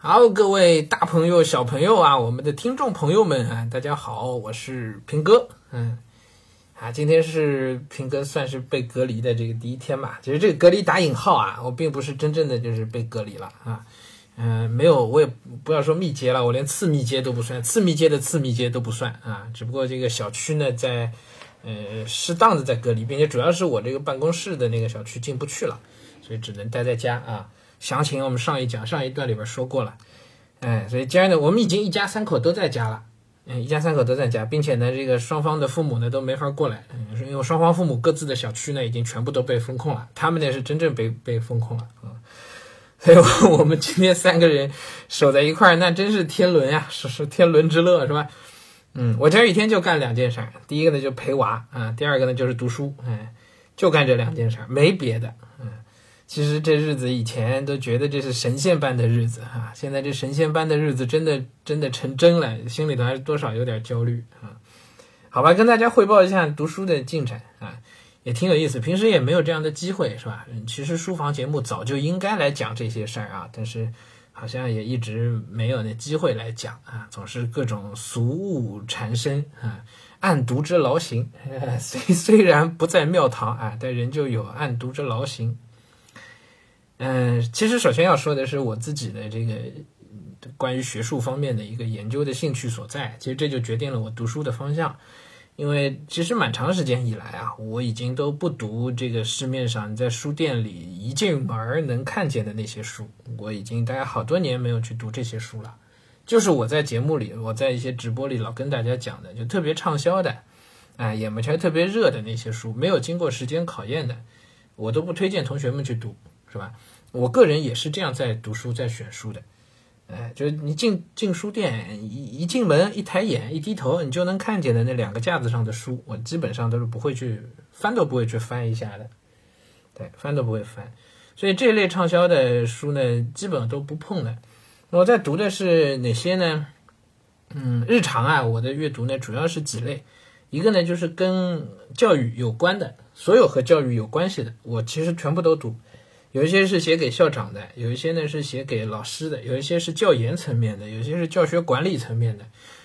好，各位大朋友、小朋友啊，我们的听众朋友们啊，大家好，我是平哥。嗯，啊，今天是平哥算是被隔离的这个第一天吧。其实这个隔离打引号啊，我并不是真正的就是被隔离了啊。嗯，没有，我也不要说密接了，我连次密接都不算，次密接的次密接都不算啊。只不过这个小区呢，在呃适当的在隔离，并且主要是我这个办公室的那个小区进不去了，所以只能待在家啊。详情我们上一讲上一段里边说过了，哎，所以今天呢，我们已经一家三口都在家了，嗯，一家三口都在家，并且呢，这个双方的父母呢都没法过来，嗯，因为双方父母各自的小区呢已经全部都被封控了，他们呢是真正被被封控了啊，所以我们今天三个人守在一块儿，那真是天伦呀，是是天伦之乐是吧？嗯，我这一天就干两件事，第一个呢就陪娃啊，第二个呢就是读书，哎，就干这两件事，没别的，其实这日子以前都觉得这是神仙般的日子哈，现在这神仙般的日子真的真的成真了，心里头还是多少有点焦虑啊。好吧，跟大家汇报一下读书的进展啊，也挺有意思。平时也没有这样的机会是吧？其实书房节目早就应该来讲这些事儿啊，但是好像也一直没有那机会来讲啊，总是各种俗务缠身啊，暗读之劳形。虽虽然不在庙堂啊，但仍旧有暗读之劳形。嗯，其实首先要说的是我自己的这个关于学术方面的一个研究的兴趣所在。其实这就决定了我读书的方向，因为其实蛮长时间以来啊，我已经都不读这个市面上在书店里一进门能看见的那些书，我已经大概好多年没有去读这些书了。就是我在节目里，我在一些直播里老跟大家讲的，就特别畅销的，啊，眼巴前特别热的那些书，没有经过时间考验的，我都不推荐同学们去读。是吧？我个人也是这样在读书、在选书的，哎，就是你进进书店，一一进门，一抬眼，一低头，你就能看见的那两个架子上的书，我基本上都是不会去翻，都不会去翻一下的，对，翻都不会翻。所以这类畅销的书呢，基本都不碰的。我在读的是哪些呢？嗯，日常啊，我的阅读呢，主要是几类，一个呢就是跟教育有关的，所有和教育有关系的，我其实全部都读。有一些是写给校长的，有一些呢是写给老师的，有一些是教研层面的，有些是教学管理层面的，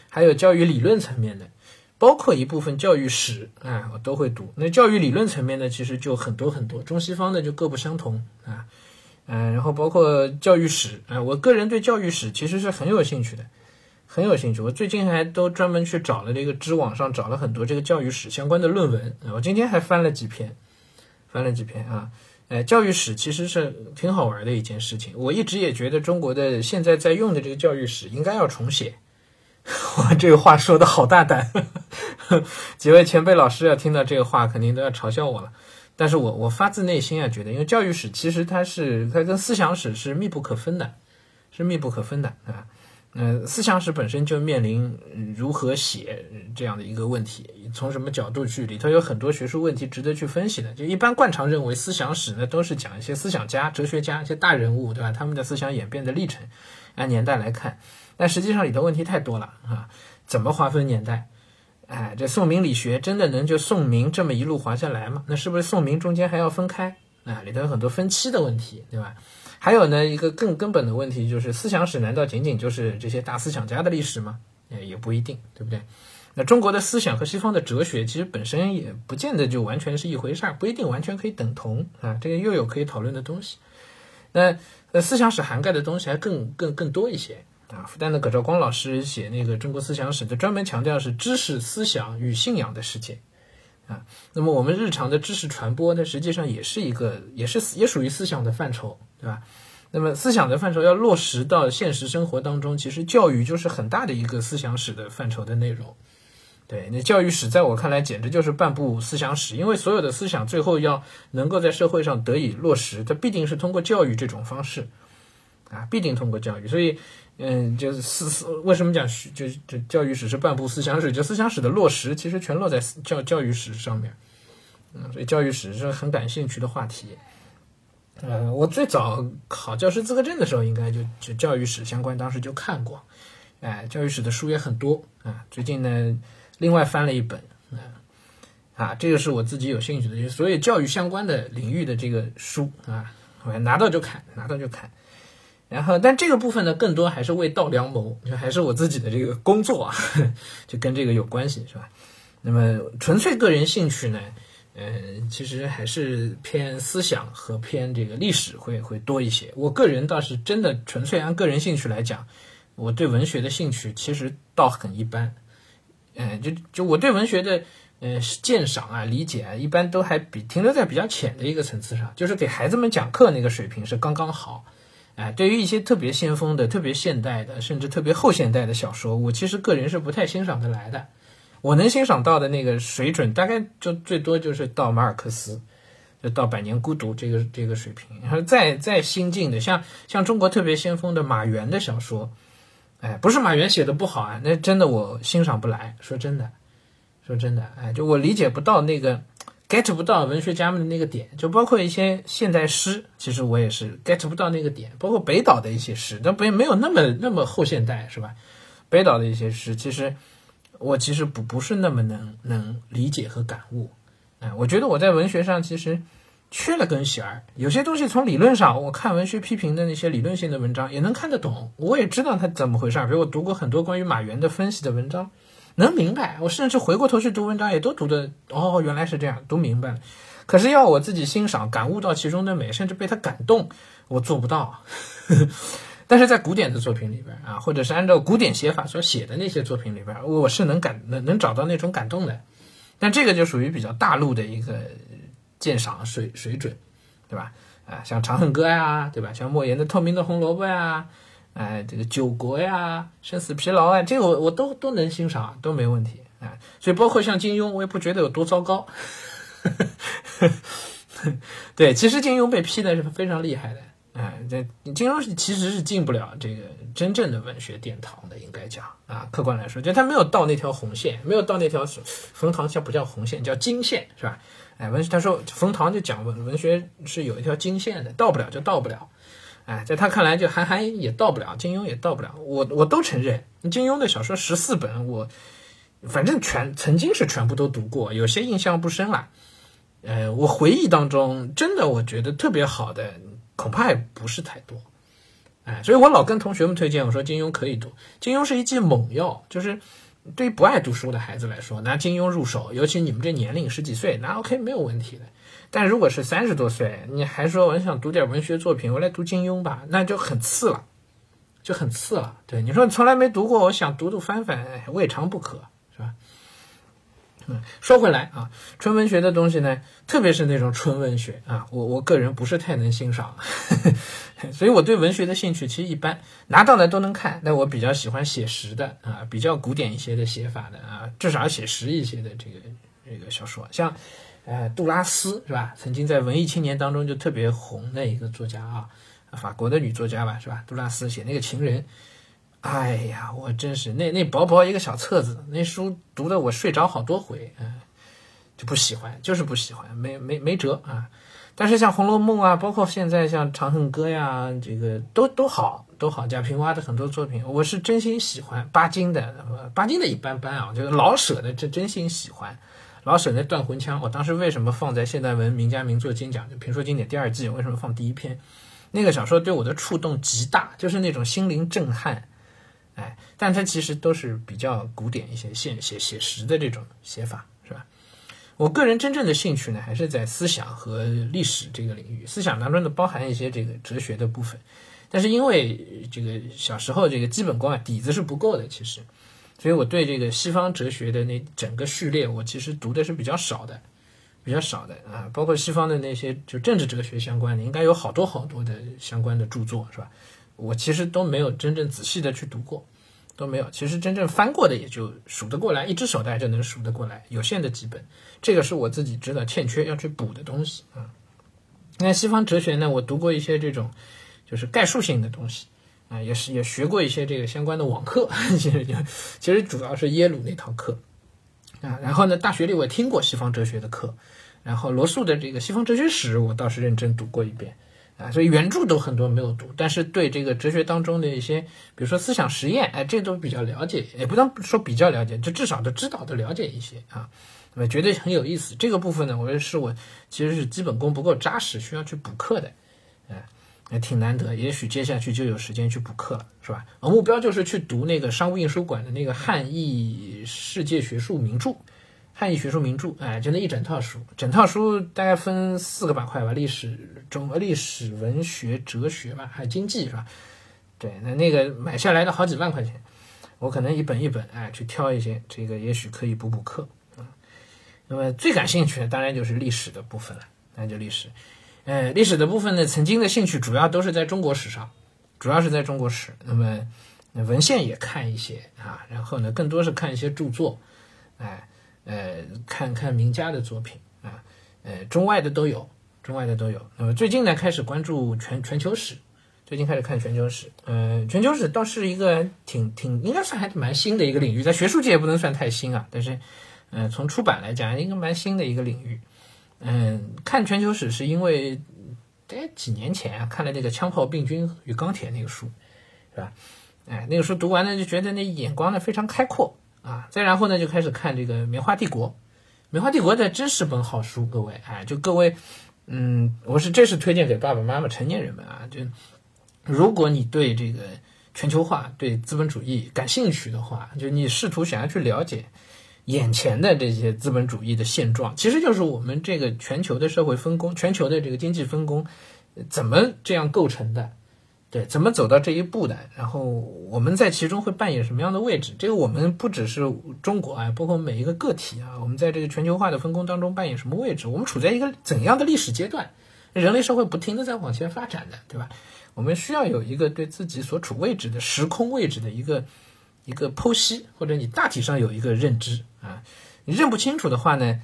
还有教育理论层面的，包括一部分教育史啊，我都会读。那教育理论层面呢，其实就很多很多，中西方的就各不相同啊，嗯，然后包括教育史啊，我个人对教育史其实是很有兴趣的，很有兴趣。我最近还都专门去找了这个知网上找了很多这个教育史相关的论文啊，我今天还翻了几篇，翻了几篇啊。哎，教育史其实是挺好玩的一件事情。我一直也觉得中国的现在在用的这个教育史应该要重写。哇，这个话说的好大胆！几位前辈老师要听到这个话，肯定都要嘲笑我了。但是我我发自内心啊觉得，因为教育史其实它是它跟思想史是密不可分的，是密不可分的啊。嗯，思想史本身就面临如何写这样的一个问题，从什么角度去，里头有很多学术问题值得去分析的。就一般惯常认为，思想史呢都是讲一些思想家、哲学家一些大人物，对吧？他们的思想演变的历程，按年代来看。但实际上里头问题太多了啊！怎么划分年代？哎，这宋明理学真的能就宋明这么一路划下来吗？那是不是宋明中间还要分开？啊，里头有很多分期的问题，对吧？还有呢，一个更根本的问题就是，思想史难道仅仅就是这些大思想家的历史吗？也也不一定，对不对？那中国的思想和西方的哲学其实本身也不见得就完全是一回事儿，不一定完全可以等同啊。这个又有可以讨论的东西。那呃，思想史涵盖的东西还更更更多一些啊。复旦的葛兆光老师写那个中国思想史，就专门强调是知识、思想与信仰的世界。啊，那么我们日常的知识传播，呢实际上也是一个，也是也属于思想的范畴，对吧？那么思想的范畴要落实到现实生活当中，其实教育就是很大的一个思想史的范畴的内容。对，那教育史在我看来简直就是半部思想史，因为所有的思想最后要能够在社会上得以落实，它必定是通过教育这种方式，啊，必定通过教育，所以。嗯，就是思思为什么讲就就教育史是半部思想史？就思想史的落实其实全落在教教育史上面。嗯，所以教育史是很感兴趣的话题。呃，我最早考教师资格证的时候，应该就就教育史相关，当时就看过。哎，教育史的书也很多啊。最近呢，另外翻了一本，啊啊，这个是我自己有兴趣的，就所有教育相关的领域的这个书啊，我拿到就看，拿到就看。然后，但这个部分呢，更多还是为道良谋，就还是我自己的这个工作啊，就跟这个有关系，是吧？那么纯粹个人兴趣呢，嗯，其实还是偏思想和偏这个历史会会多一些。我个人倒是真的纯粹按个人兴趣来讲，我对文学的兴趣其实倒很一般，嗯，就就我对文学的嗯鉴赏啊、理解啊，一般都还比停留在比较浅的一个层次上，就是给孩子们讲课那个水平是刚刚好。哎，对于一些特别先锋的、特别现代的，甚至特别后现代的小说，我其实个人是不太欣赏得来的。我能欣赏到的那个水准，大概就最多就是到马尔克斯，就到《百年孤独》这个这个水平。然 后再再新进的，像像中国特别先锋的马原的小说，哎，不是马原写的不好啊，那真的我欣赏不来。说真的，说真的，哎，就我理解不到那个。get 不到文学家们的那个点，就包括一些现代诗，其实我也是 get 不到那个点。包括北岛的一些诗，但不也没有那么那么后现代，是吧？北岛的一些诗，其实我其实不不是那么能能理解和感悟。哎，我觉得我在文学上其实缺了根弦儿。有些东西从理论上，我看文学批评的那些理论性的文章也能看得懂，我也知道它怎么回事儿。比如我读过很多关于马原的分析的文章。能明白，我甚至回过头去读文章，也都读的哦，原来是这样，读明白了。可是要我自己欣赏、感悟到其中的美，甚至被他感动，我做不到。但是在古典的作品里边啊，或者是按照古典写法所写的那些作品里边，我是能感能能找到那种感动的。但这个就属于比较大陆的一个鉴赏水水准，对吧？啊，像《长恨歌》呀，对吧？像莫言的《透明的红萝卜》呀。哎，这个九国呀，生死疲劳啊，这个我我都都能欣赏，都没问题啊。所以包括像金庸，我也不觉得有多糟糕。对，其实金庸被批的是非常厉害的，哎，这金庸是其实是进不了这个真正的文学殿堂的，应该讲啊，客观来说，就他没有到那条红线，没有到那条冯唐叫不叫红线，叫金线是吧？哎，文他说冯唐就讲文文学是有一条金线的，到不了就到不了。哎，在他看来，就韩寒也到不了，金庸也到不了。我我都承认，金庸的小说十四本，我反正全曾经是全部都读过，有些印象不深了。呃，我回忆当中，真的我觉得特别好的，恐怕也不是太多。哎，所以我老跟同学们推荐，我说金庸可以读，金庸是一剂猛药，就是对于不爱读书的孩子来说，拿金庸入手，尤其你们这年龄十几岁，那 OK 没有问题的。但如果是三十多岁，你还说我想读点文学作品，我来读金庸吧，那就很次了，就很次了。对你说从来没读过，我想读读翻翻，未尝不可，嗯，说回来啊，纯文学的东西呢，特别是那种纯文学啊，我我个人不是太能欣赏，所以我对文学的兴趣其实一般，拿到来都能看。但我比较喜欢写实的啊，比较古典一些的写法的啊，至少写实一些的这个这个小说，像。呃，杜拉斯是吧？曾经在文艺青年当中就特别红的一个作家啊，法国的女作家吧，是吧？杜拉斯写那个情人，哎呀，我真是那那薄薄一个小册子，那书读的我睡着好多回，嗯，就不喜欢，就是不喜欢，没没没辙啊。但是像《红楼梦》啊，包括现在像《长恨歌》呀，这个都都好，都好。贾平凹的很多作品，我是真心喜欢。巴金的，巴金的一般般啊，就是老舍的，这真心喜欢。老舍那《断魂枪》，我当时为什么放在现代文名家名作金奖就评说经典第二季？为什么放第一篇？那个小说对我的触动极大，就是那种心灵震撼。哎，但它其实都是比较古典一些、现写写实的这种写法，是吧？我个人真正的兴趣呢，还是在思想和历史这个领域。思想当中呢，包含一些这个哲学的部分，但是因为这个小时候这个基本功啊底子是不够的，其实。所以我对这个西方哲学的那整个序列，我其实读的是比较少的，比较少的啊，包括西方的那些就政治哲学相关的，应该有好多好多的相关的著作，是吧？我其实都没有真正仔细的去读过，都没有。其实真正翻过的也就数得过来，一只手大概就能数得过来，有限的几本。这个是我自己知道欠缺要去补的东西啊。那西方哲学呢，我读过一些这种就是概述性的东西。啊，也是也学过一些这个相关的网课，其实就其实主要是耶鲁那套课啊。然后呢，大学里我听过西方哲学的课，然后罗素的这个西方哲学史我倒是认真读过一遍啊。所以原著都很多没有读，但是对这个哲学当中的一些，比如说思想实验，哎，这都比较了解，也不能说比较了解，就至少都知道的了解一些啊。那么觉得很有意思。这个部分呢，我觉得是我其实是基本功不够扎实，需要去补课的，哎。也挺难得。也许接下去就有时间去补课了，是吧？我目标就是去读那个商务印书馆的那个汉译世界学术名著。汉译学术名著，哎，就那一整套书，整套书大概分四个板块吧，历史、中历史、文学、哲学吧，还有经济，是吧？对，那那个买下来的好几万块钱，我可能一本一本，哎，去挑一些，这个也许可以补补课啊。那么最感兴趣的当然就是历史的部分了，那就历史，呃，历史的部分呢，曾经的兴趣主要都是在中国史上，主要是在中国史，那么文献也看一些啊，然后呢，更多是看一些著作，哎。呃看看名家的作品啊，呃，中外的都有，中外的都有。那么最近呢，开始关注全全球史，最近开始看全球史。呃，全球史倒是一个挺挺，应该算还蛮新的一个领域，在学术界也不能算太新啊，但是，呃，从出版来讲，应该蛮新的一个领域。嗯，看全球史是因为在几年前啊，看了那个《枪炮、病菌与钢铁》那个书，是吧？哎，那个书读完了就觉得那眼光呢非常开阔。啊，再然后呢，就开始看这个《棉花帝国》。《棉花帝国》的真是本好书，各位，哎，就各位，嗯，我是这是推荐给爸爸妈妈、成年人们啊。就如果你对这个全球化、对资本主义感兴趣的话，就你试图想要去了解眼前的这些资本主义的现状，其实就是我们这个全球的社会分工、全球的这个经济分工怎么这样构成的。对，怎么走到这一步的？然后我们在其中会扮演什么样的位置？这个我们不只是中国啊，包括每一个个体啊，我们在这个全球化的分工当中扮演什么位置？我们处在一个怎样的历史阶段？人类社会不停的在往前发展的，对吧？我们需要有一个对自己所处位置的时空位置的一个一个剖析，或者你大体上有一个认知啊。你认不清楚的话呢，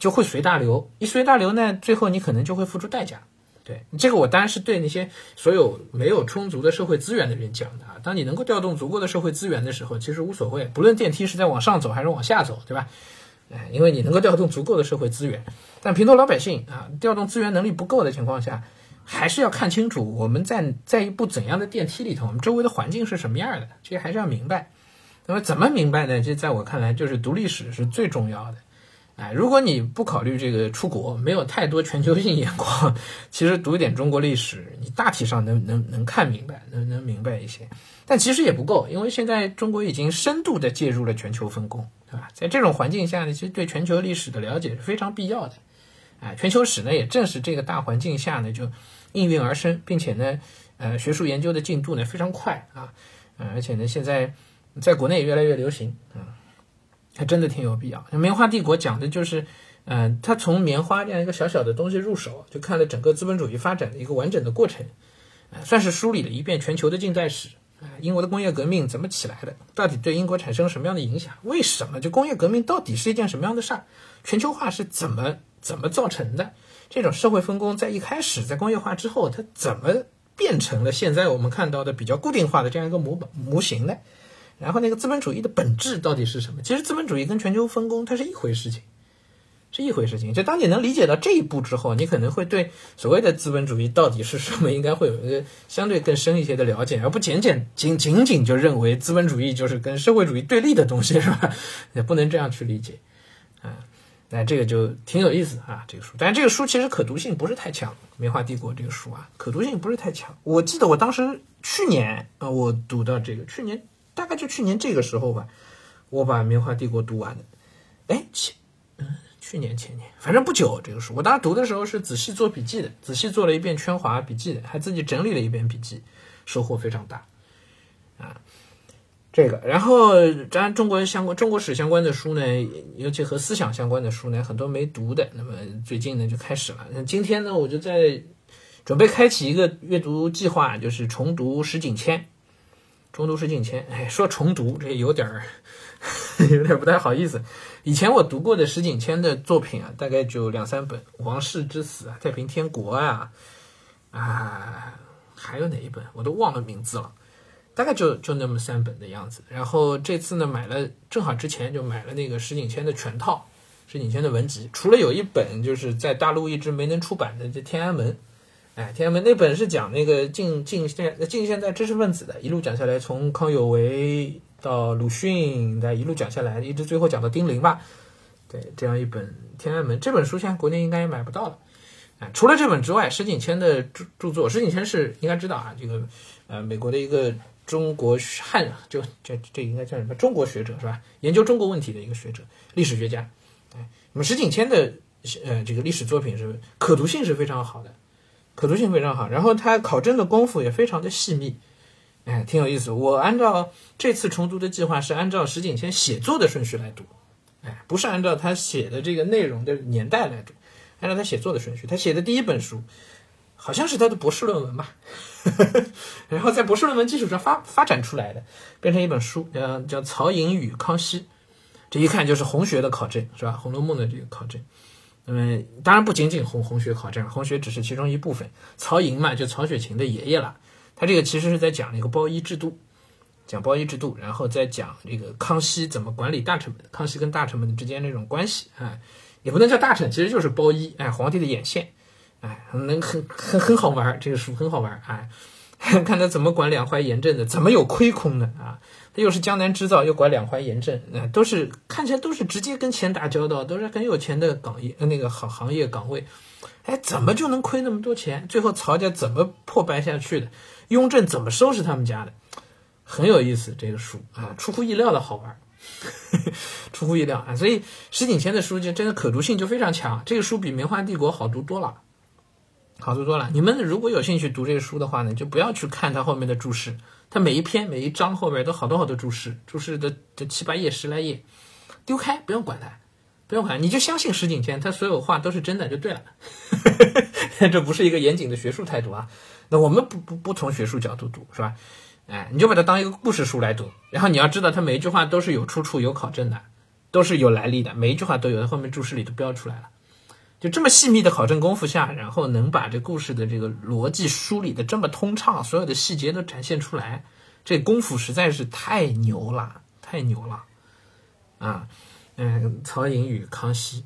就会随大流，一随大流呢，最后你可能就会付出代价。对这个，我当然是对那些所有没有充足的社会资源的人讲的啊。当你能够调动足够的社会资源的时候，其实无所谓，不论电梯是在往上走还是往下走，对吧？哎，因为你能够调动足够的社会资源。但平头老百姓啊，调动资源能力不够的情况下，还是要看清楚我们在在一部怎样的电梯里头，我们周围的环境是什么样的，这些还是要明白。那么怎么明白呢？这在我看来，就是读历史是最重要的。哎，如果你不考虑这个出国，没有太多全球性眼光，其实读一点中国历史，你大体上能能能看明白，能能明白一些。但其实也不够，因为现在中国已经深度的介入了全球分工，对吧？在这种环境下呢，其实对全球历史的了解是非常必要的。哎，全球史呢，也正是这个大环境下呢，就应运而生，并且呢，呃，学术研究的进度呢非常快啊，嗯，而且呢，现在在国内也越来越流行啊。还真的挺有必要。棉花帝国讲的就是，嗯，他从棉花这样一个小小的东西入手，就看了整个资本主义发展的一个完整的过程，算是梳理了一遍全球的近代史。啊，英国的工业革命怎么起来的？到底对英国产生什么样的影响？为什么？就工业革命到底是一件什么样的事儿？全球化是怎么怎么造成的？这种社会分工在一开始，在工业化之后，它怎么变成了现在我们看到的比较固定化的这样一个模板模型呢？然后那个资本主义的本质到底是什么？其实资本主义跟全球分工它是一回事情，是一回事情。就当你能理解到这一步之后，你可能会对所谓的资本主义到底是什么，应该会有一个相对更深一些的了解，而不仅仅仅仅仅就认为资本主义就是跟社会主义对立的东西，是吧？也不能这样去理解啊。那这个就挺有意思啊，这个书。但这个书其实可读性不是太强，《棉花帝国》这个书啊，可读性不是太强。我记得我当时去年啊，我读到这个去年。大概就去年这个时候吧，我把《棉花帝国》读完的。哎，前嗯，去年前年，反正不久这个书。我当时读的时候是仔细做笔记的，仔细做了一遍圈划笔记的，还自己整理了一遍笔记，收获非常大啊。这个，然后当然中国相关中国史相关的书呢，尤其和思想相关的书呢，很多没读的。那么最近呢就开始了。那今天呢，我就在准备开启一个阅读计划，就是重读石景谦。重读石景谦，哎，说重读这有点儿，有点不太好意思。以前我读过的石景谦的作品啊，大概就两三本，《王室之死》啊，《太平天国》啊，啊，还有哪一本我都忘了名字了，大概就就那么三本的样子。然后这次呢，买了，正好之前就买了那个石景谦的全套，石景谦的文集，除了有一本就是在大陆一直没能出版的这《天安门》。哎，天安门那本是讲那个近近现近现代知识分子的，一路讲下来，从康有为到鲁迅，再一路讲下来，一直最后讲到丁玲吧。对，这样一本《天安门》这本书，现在国内应该也买不到了。哎，除了这本之外，石景谦的著著作，石景谦是应该知道啊，这个呃，美国的一个中国汉就这这应该叫什么中国学者是吧？研究中国问题的一个学者，历史学家。哎，那么石景谦的呃这个历史作品是可读性是非常好的，可读性非常好，然后他考证的功夫也非常的细密，哎，挺有意思。我按照这次重读的计划是按照石景谦写作的顺序来读，哎，不是按照他写的这个内容的年代来读。按照他写作的顺序，他写的第一本书好像是他的博士论文吧，然后在博士论文基础上发发展出来的，变成一本书，叫叫《曹寅与康熙》，这一看就是红学的考证，是吧？《红楼梦》的这个考证，那么当然不仅仅红红学考证，红学只是其中一部分。曹寅嘛，就曹雪芹的爷爷了，他这个其实是在讲一个包衣制度，讲包衣制度，然后再讲这个康熙怎么管理大臣们，康熙跟大臣们之间那种关系啊。也不能叫大臣，其实就是包衣，哎，皇帝的眼线，哎，能很很很好玩，这个书很好玩，哎，看他怎么管两淮盐镇的，怎么有亏空的啊？他又是江南织造，又管两淮盐镇，啊，都是看起来都是直接跟钱打交道，都是很有钱的岗业，那个行行业岗位，哎，怎么就能亏那么多钱？最后曹家怎么破败下去的？雍正怎么收拾他们家的？很有意思，这个书啊，出乎意料的好玩。出乎意料啊！所以石景谦的书就真的可读性就非常强。这个书比《棉花帝国》好读多了，好读多了。你们如果有兴趣读这个书的话呢，就不要去看它后面的注释，它每一篇每一章后边都好多好多注释，注释的这七八页十来页，丢开不用管它，不用管，你就相信石景谦，他所有话都是真的就对了。这不是一个严谨的学术态度啊。那我们不不不从学术角度读，是吧？哎，你就把它当一个故事书来读，然后你要知道，它每一句话都是有出处、有考证的，都是有来历的，每一句话都有，它后面注释里都标出来了。就这么细密的考证功夫下，然后能把这故事的这个逻辑梳理的这么通畅，所有的细节都展现出来，这功夫实在是太牛了，太牛了啊！嗯，曹寅与康熙，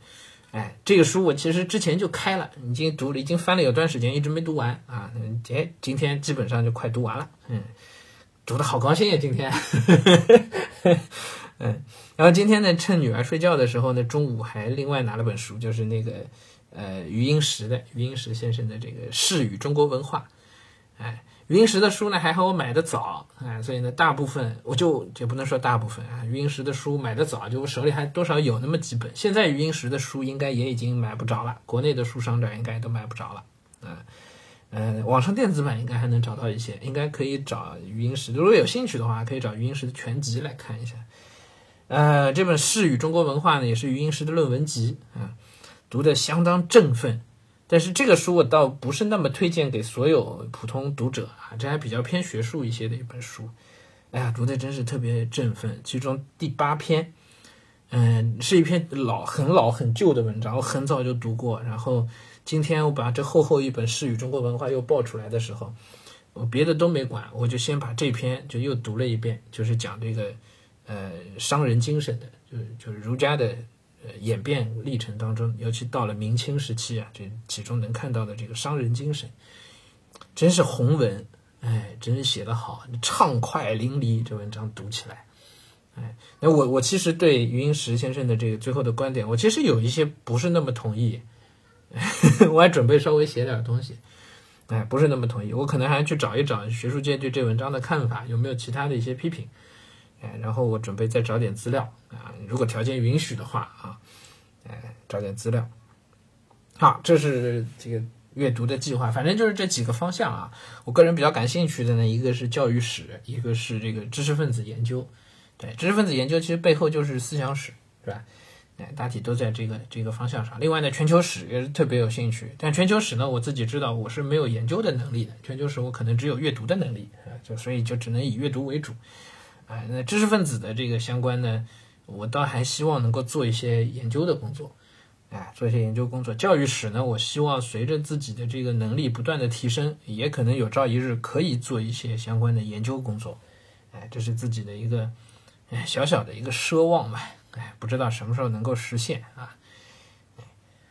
哎，这个书我其实之前就开了，已经读了，已经翻了有段时间，一直没读完啊。哎，今天基本上就快读完了，嗯。读的好高兴呀，今天，嗯，然后今天呢，趁女儿睡觉的时候呢，中午还另外拿了本书，就是那个呃余英时的余英时先生的这个《世与中国文化》，哎，余英时的书呢还好我买的早，哎，所以呢大部分我就也不能说大部分啊，余英时的书买的早，就我手里还多少有那么几本，现在余英时的书应该也已经买不着了，国内的书商这应该都买不着了，嗯。呃，网上电子版应该还能找到一些，应该可以找余英时。如果有兴趣的话，可以找余英时的全集来看一下。呃，这本《世与中国文化》呢，也是余英时的论文集啊，读的相当振奋。但是这个书我倒不是那么推荐给所有普通读者啊，这还比较偏学术一些的一本书。哎呀，读的真是特别振奋。其中第八篇，嗯，是一篇老、很老、很旧的文章，我很早就读过，然后。今天我把这厚厚一本《诗与中国文化》又爆出来的时候，我别的都没管，我就先把这篇就又读了一遍，就是讲这个呃商人精神的，就是就是儒家的呃演变历程当中，尤其到了明清时期啊，这其中能看到的这个商人精神，真是宏文，哎，真是写得好，畅快淋漓，这文章读起来，哎，那我我其实对余英时先生的这个最后的观点，我其实有一些不是那么同意。我还准备稍微写点东西，哎，不是那么同意。我可能还要去找一找学术界对这文章的看法，有没有其他的一些批评，哎，然后我准备再找点资料啊，如果条件允许的话啊，哎，找点资料。好，这是这个阅读的计划，反正就是这几个方向啊。我个人比较感兴趣的呢，一个是教育史，一个是这个知识分子研究。对，知识分子研究其实背后就是思想史，是吧？大体都在这个这个方向上。另外呢，全球史也是特别有兴趣。但全球史呢，我自己知道我是没有研究的能力的。全球史我可能只有阅读的能力啊，就所以就只能以阅读为主。啊，那知识分子的这个相关呢，我倒还希望能够做一些研究的工作，哎，做一些研究工作。教育史呢，我希望随着自己的这个能力不断的提升，也可能有朝一日可以做一些相关的研究工作。哎，这是自己的一个小小的一个奢望吧。哎，不知道什么时候能够实现啊？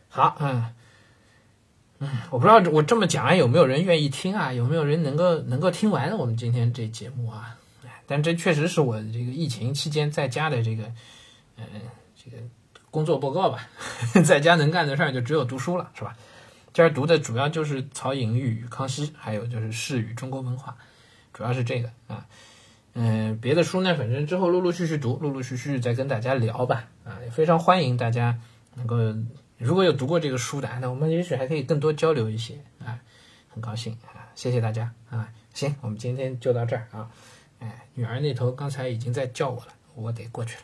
好，嗯嗯，我不知道我这么讲有没有人愿意听啊？有没有人能够能够听完我们今天这节目啊？但这确实是我这个疫情期间在家的这个嗯这个工作报告吧，在家能干的事儿就只有读书了，是吧？这儿读的主要就是曹颖与康熙，还有就是世与中国文化，主要是这个啊。嗯，别的书呢，反正之后陆陆续续读，陆陆续续再跟大家聊吧。啊，也非常欢迎大家能够，如果有读过这个书的，那我们也许还可以更多交流一些啊。很高兴啊，谢谢大家啊。行，我们今天就到这儿啊。哎，女儿那头刚才已经在叫我了，我得过去了。